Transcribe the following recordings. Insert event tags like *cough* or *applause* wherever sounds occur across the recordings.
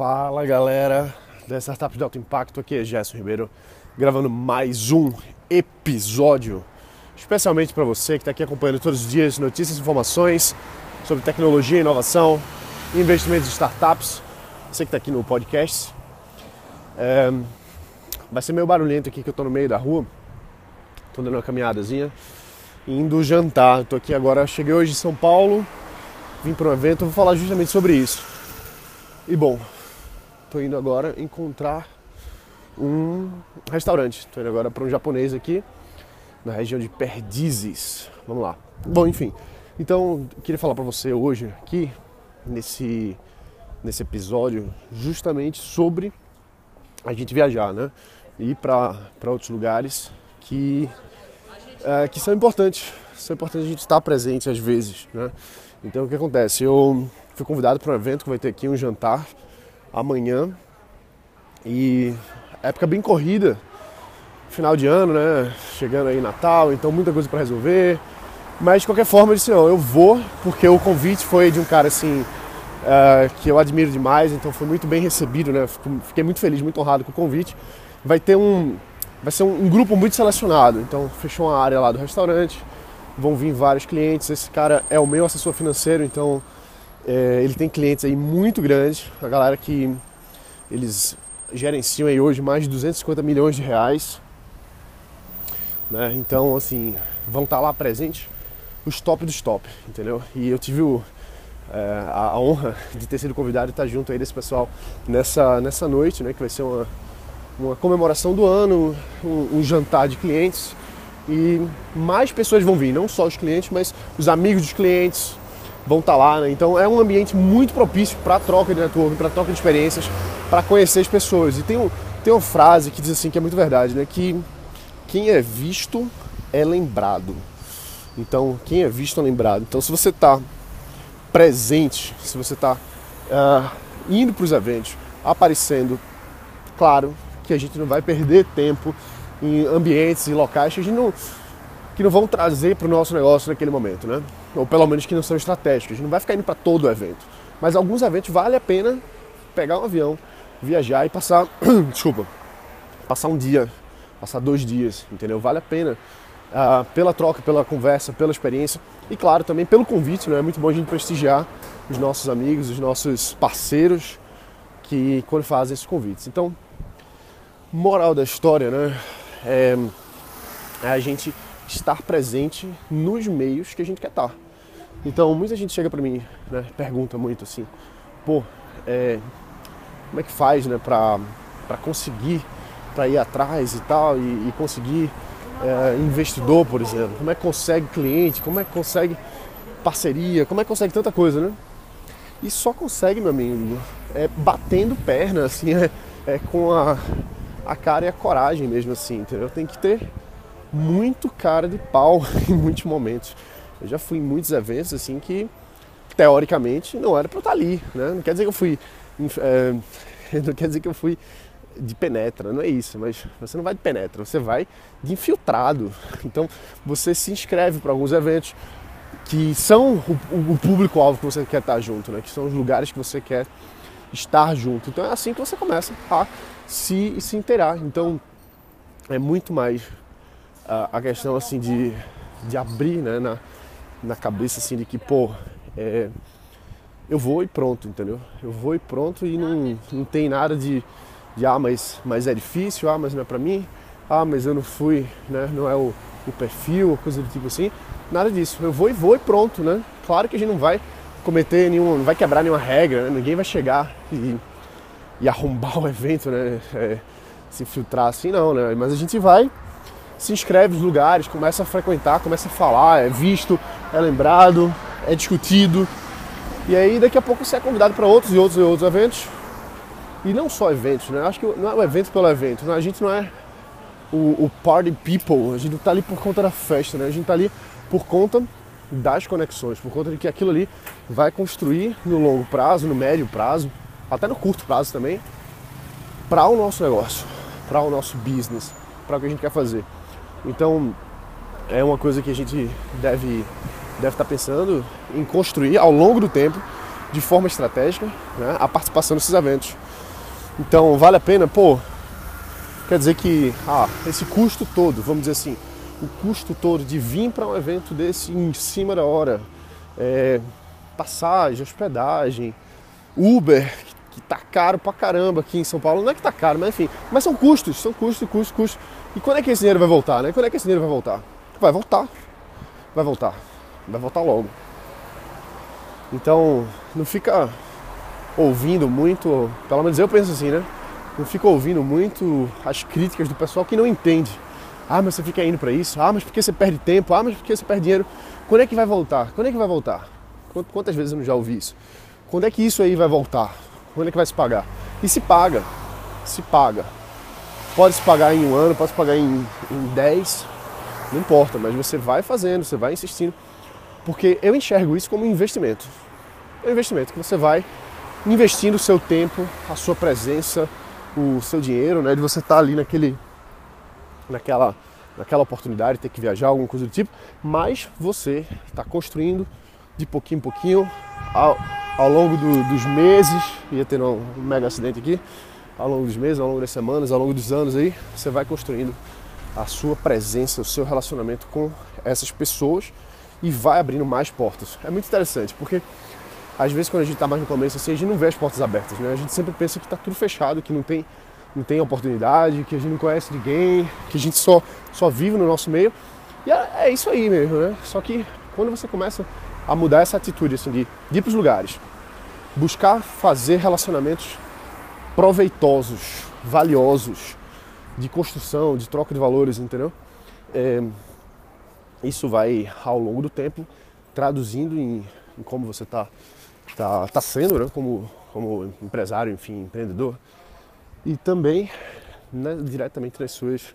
Fala galera da Startup de Alto Impacto, aqui é Gerson Ribeiro gravando mais um episódio especialmente para você que está aqui acompanhando todos os dias notícias e informações sobre tecnologia, inovação, investimentos em startups. Você que está aqui no podcast. É, vai ser meio barulhento aqui que eu estou no meio da rua, estou dando uma caminhadazinha, indo jantar. Estou aqui agora, cheguei hoje em São Paulo, vim para um evento, vou falar justamente sobre isso. E bom, estou indo agora encontrar um restaurante. Estou indo agora para um japonês aqui, na região de Perdizes. Vamos lá. Bom, enfim. Então, queria falar para você hoje aqui, nesse, nesse episódio, justamente sobre a gente viajar, né? Ir para outros lugares que, é, que são importantes. São importantes a gente estar presente às vezes, né? Então, o que acontece? Eu fui convidado para um evento que vai ter aqui um jantar amanhã e época bem corrida, final de ano, né? Chegando aí Natal, então muita coisa para resolver. Mas de qualquer forma eu disse, não, eu vou, porque o convite foi de um cara assim uh, que eu admiro demais, então foi muito bem recebido, né? Fiquei muito feliz, muito honrado com o convite. Vai ter um. Vai ser um, um grupo muito selecionado, então fechou uma área lá do restaurante, vão vir vários clientes. Esse cara é o meu assessor financeiro, então é, ele tem clientes aí muito grandes, a galera que eles gerenciam aí hoje mais de 250 milhões de reais. Né? Então, assim, vão estar lá presentes os top dos top, entendeu? E eu tive o, é, a honra de ter sido convidado e estar junto aí desse pessoal nessa, nessa noite, né? Que vai ser uma, uma comemoração do ano, um, um jantar de clientes e mais pessoas vão vir, não só os clientes, mas os amigos dos clientes, vão estar tá lá, né? Então é um ambiente muito propício para troca de network, para troca de experiências, para conhecer as pessoas. E tem, um, tem uma frase que diz assim que é muito verdade, né? Que quem é visto é lembrado. Então quem é visto é lembrado. Então se você está presente, se você está uh, ah, indo para os eventos, aparecendo, claro que a gente não vai perder tempo em ambientes e locais que a gente não que não vão trazer para o nosso negócio naquele momento, né? Ou pelo menos que não são estratégicos. A gente não vai ficar indo para todo o evento. Mas alguns eventos vale a pena pegar um avião, viajar e passar, *clears throat* desculpa, passar um dia, passar dois dias, entendeu? Vale a pena uh, pela troca, pela conversa, pela experiência e claro também pelo convite, né? É muito bom a gente prestigiar os nossos amigos, os nossos parceiros que quando fazem esses convites. Então, moral da história, né? É, é a gente estar presente nos meios que a gente quer estar. Então, muita gente chega para mim, né, pergunta muito assim, pô, é, como é que faz, né, para conseguir, para ir atrás e tal, e, e conseguir é, investidor, por exemplo, como é que consegue cliente, como é que consegue parceria, como é que consegue tanta coisa, né? E só consegue, meu amigo, é batendo perna, assim, *laughs* é, é com a, a cara e a coragem mesmo, assim, entendeu? Tem que ter muito cara de pau *laughs* em muitos momentos. Eu já fui em muitos eventos assim que teoricamente não era para eu estar ali, né? Não quer dizer que eu fui, é, *laughs* não quer dizer que eu fui de penetra, não é isso, mas você não vai de penetra, você vai de infiltrado. *laughs* Então você se inscreve para alguns eventos que são o, o público-alvo que você quer estar junto, né? Que são os lugares que você quer estar junto. Então é assim que você começa a se, se inteirar. Então é muito mais a, a questão assim de, de abrir né, na, na cabeça assim de que, pô, é, eu vou e pronto, entendeu? Eu vou e pronto e não, não tem nada de, de ah, mas, mas é difícil, ah, mas não é pra mim, ah, mas eu não fui, né? Não é o, o perfil, coisa do tipo assim. Nada disso. Eu vou e vou e pronto, né? Claro que a gente não vai cometer nenhum, não vai quebrar nenhuma regra, né? ninguém vai chegar e, e arrombar *laughs* o evento, né? É, se filtrar assim, não, né? Mas a gente vai se inscreve nos lugares, começa a frequentar, começa a falar, é visto, é lembrado, é discutido. E aí daqui a pouco você é convidado para outros e outros e outros eventos. E não só eventos, né? Acho que não é o evento pelo evento, né? a gente não é o, o party people, a gente não está ali por conta da festa, né? A gente está ali por conta das conexões, por conta de que aquilo ali vai construir no longo prazo, no médio prazo, até no curto prazo também, para o nosso negócio, para o nosso business, para o que a gente quer fazer. Então é uma coisa que a gente deve deve estar tá pensando em construir ao longo do tempo de forma estratégica né, a participação nesses eventos. Então vale a pena, pô, quer dizer que ah, esse custo todo, vamos dizer assim, o custo todo de vir para um evento desse em cima da hora, é, passagem, hospedagem, Uber, tá caro pra caramba aqui em São Paulo, não é que tá caro, mas enfim, mas são custos, são custos, custos, custos. E quando é que esse dinheiro vai voltar, né? Quando é que esse dinheiro vai voltar? Vai voltar, vai voltar, vai voltar logo. Então, não fica ouvindo muito, pelo menos eu penso assim, né? Não fica ouvindo muito as críticas do pessoal que não entende. Ah, mas você fica indo para isso? Ah, mas por que você perde tempo? Ah, mas por que você perde dinheiro? Quando é que vai voltar? Quando é que vai voltar? Quantas vezes eu já ouvi isso? Quando é que isso aí vai voltar? Quando é que vai se pagar? E se paga, se paga. Pode se pagar em um ano, pode se pagar em, em dez, não importa, mas você vai fazendo, você vai insistindo. Porque eu enxergo isso como um investimento. É um investimento que você vai investindo o seu tempo, a sua presença, o seu dinheiro, né? De você estar tá ali naquele, naquela, naquela oportunidade, ter que viajar, alguma coisa do tipo, mas você está construindo de pouquinho em pouquinho ao, ao longo do, dos meses, ia ter um, mega acidente aqui, ao longo dos meses, ao longo das semanas, ao longo dos anos aí, você vai construindo a sua presença, o seu relacionamento com essas pessoas e vai abrindo mais portas. É muito interessante, porque às vezes quando a gente está mais no começo assim, a gente não vê as portas abertas, né? A gente sempre pensa que está tudo fechado, que não tem, não tem oportunidade, que a gente não conhece ninguém, que a gente só, só vive no nosso meio. E é, é isso aí mesmo, né? Só que quando você começa a mudar essa atitude assim, de, de ir para os lugares, buscar fazer relacionamentos proveitosos, valiosos, de construção, de troca de valores, entendeu? É, isso vai ao longo do tempo traduzindo em, em como você está tá, tá sendo, né? como, como empresário, enfim, empreendedor, e também né, diretamente nas suas,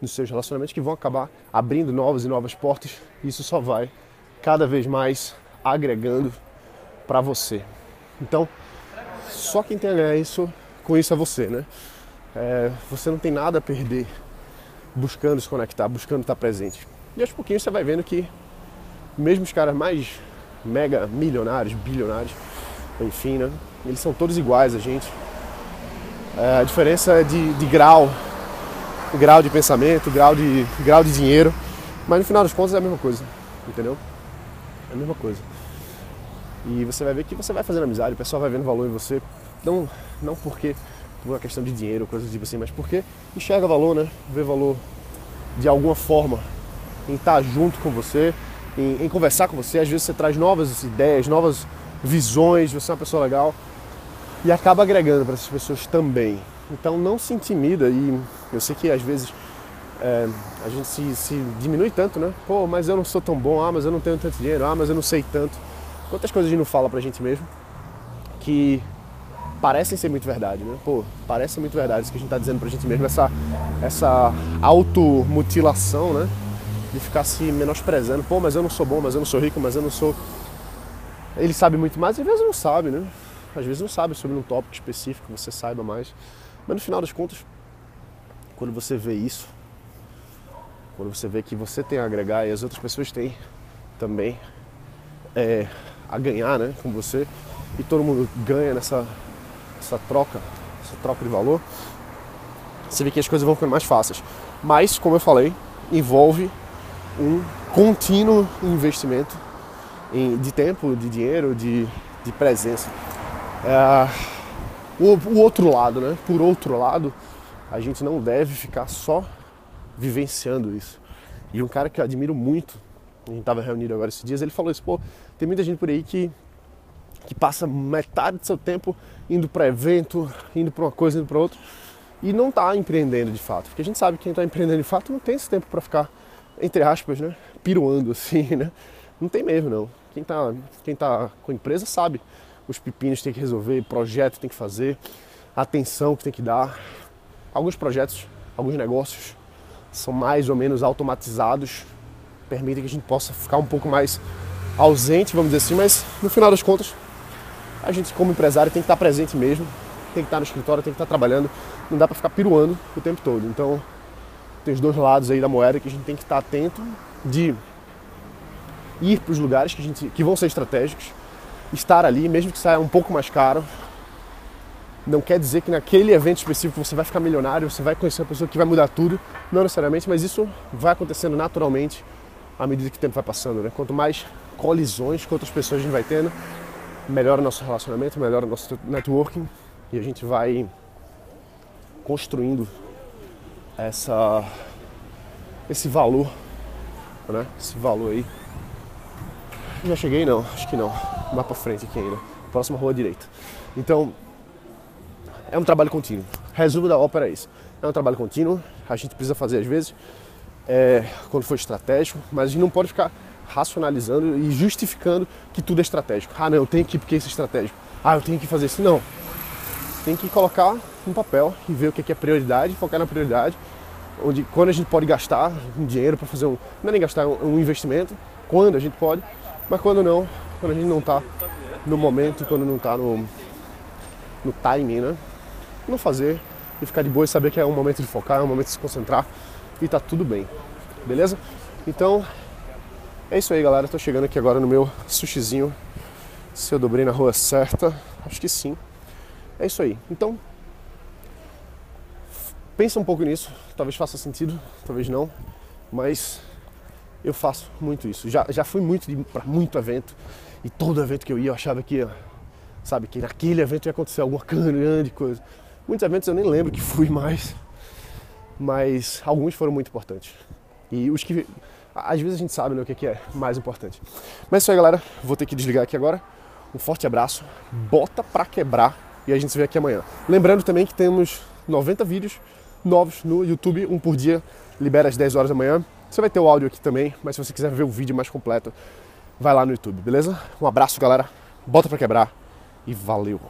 nos seus relacionamentos que vão acabar abrindo novas e novas portas. Isso só vai cada vez mais agregando para você. Então, só quem tem a ganhar isso, com isso é você, né? É, você não tem nada a perder buscando se conectar, buscando estar presente. E aos pouquinhos você vai vendo que mesmo os caras mais mega milionários, bilionários, enfim, né? Eles são todos iguais a gente. É, a diferença é de, de grau, grau de pensamento, grau de, grau de dinheiro, mas no final das contas é a mesma coisa, entendeu? É a mesma coisa. E você vai ver que você vai fazendo amizade, o pessoal vai vendo valor em você, não, não porque por uma questão de dinheiro, coisas tipo assim, mas porque enxerga valor, né? Vê valor de alguma forma em estar junto com você, em, em conversar com você. Às vezes você traz novas ideias, novas visões, você é uma pessoa legal e acaba agregando para essas pessoas também. Então não se intimida e eu sei que às vezes é, a gente se, se, diminui tanto, né? Pô, mas eu não sou tão bom, ah, mas eu não tenho tanto dinheiro, ah, mas eu não sei tanto. Quantas coisas a gente não fala pra gente mesmo que parecem ser muito verdade, né? Pô, parece muito verdade isso que a gente tá dizendo pra gente mesmo, essa, essa automutilação, né? De ficar se menosprezando, pô, mas eu não sou bom, mas eu não sou rico, mas eu não sou. Ele sabe muito mais, às vezes não sabe, né? Às vezes não sabe sobre um tópico específico, você saiba mais. Mas no final das contas, quando você vê isso, quando você vê que você tem a agregar e as outras pessoas têm também, é, a ganhar né, com você e todo mundo ganha nessa essa troca, essa troca de valor, você vê que as coisas vão ficando mais fáceis. Mas, como eu falei, envolve um contínuo investimento em, de tempo, de dinheiro, de, de presença. É, o, o outro lado, né? Por outro lado, a gente não deve ficar só vivenciando isso. E um cara que eu admiro muito a gente estava reunido agora esses dias, ele falou isso, pô, tem muita gente por aí que, que passa metade do seu tempo indo para evento, indo para uma coisa, indo para outra, e não está empreendendo de fato. Porque a gente sabe que quem está empreendendo de fato não tem esse tempo para ficar, entre aspas, né, piruando assim, *laughs* né? Não tem mesmo, não. Quem está quem tá com empresa sabe os pepinos que tem que resolver, projeto que tem que fazer, atenção que tem que dar. Alguns projetos, alguns negócios são mais ou menos automatizados permitem que a gente possa ficar um pouco mais ausente, vamos dizer assim, mas no final das contas, a gente como empresário tem que estar presente mesmo, tem que estar no escritório, tem que estar trabalhando, não dá para ficar piruando o tempo todo. Então, tem os dois lados aí da moeda que a gente tem que estar atento de ir para os lugares que, a gente, que vão ser estratégicos, estar ali, mesmo que saia um pouco mais caro, não quer dizer que naquele evento específico você vai ficar milionário, você vai conhecer uma pessoa que vai mudar tudo, não necessariamente, mas isso vai acontecendo naturalmente à medida que o tempo vai passando, né? Quanto mais colisões com outras pessoas a gente vai tendo, melhora o nosso relacionamento, melhora o nosso networking e a gente vai construindo essa esse valor, né? Esse valor aí. Já cheguei não, acho que não. Mais para frente aqui ainda. Próxima rua direita. Então, é um trabalho contínuo. Resumo da ópera é isso. É um trabalho contínuo, a gente precisa fazer às vezes, é, quando for estratégico, mas a gente não pode ficar racionalizando e justificando que tudo é estratégico. Ah, não, eu tenho que porque isso é estratégico. Ah, eu tenho que fazer isso. Não. Tem que colocar no papel e ver o que é prioridade, focar na prioridade, onde quando a gente pode gastar um dinheiro para fazer um. Não é nem gastar um investimento, quando a gente pode, mas quando não, quando a gente não está no momento, quando não está no, no timing, né? Não fazer e ficar de boa e saber que é um momento de focar, é um momento de se concentrar e tá tudo bem. Beleza? Então, é isso aí, galera. Tô chegando aqui agora no meu sushizinho. Se eu dobrei na rua certa, acho que sim. É isso aí. Então, pensa um pouco nisso. Talvez faça sentido, talvez não. Mas eu faço muito isso. Já, já fui muito para muito evento. E todo evento que eu ia, eu achava que, sabe, que naquele evento ia acontecer alguma grande coisa. Muitos eventos eu nem lembro que fui mais. Mas alguns foram muito importantes. E os que às vezes a gente sabe né, o que é mais importante. Mas é isso aí, galera. Vou ter que desligar aqui agora. Um forte abraço. Bota pra quebrar. E a gente se vê aqui amanhã. Lembrando também que temos 90 vídeos novos no YouTube, um por dia. Libera às 10 horas da manhã. Você vai ter o áudio aqui também, mas se você quiser ver o vídeo mais completo, vai lá no YouTube, beleza? Um abraço, galera. Bota pra quebrar e valeu!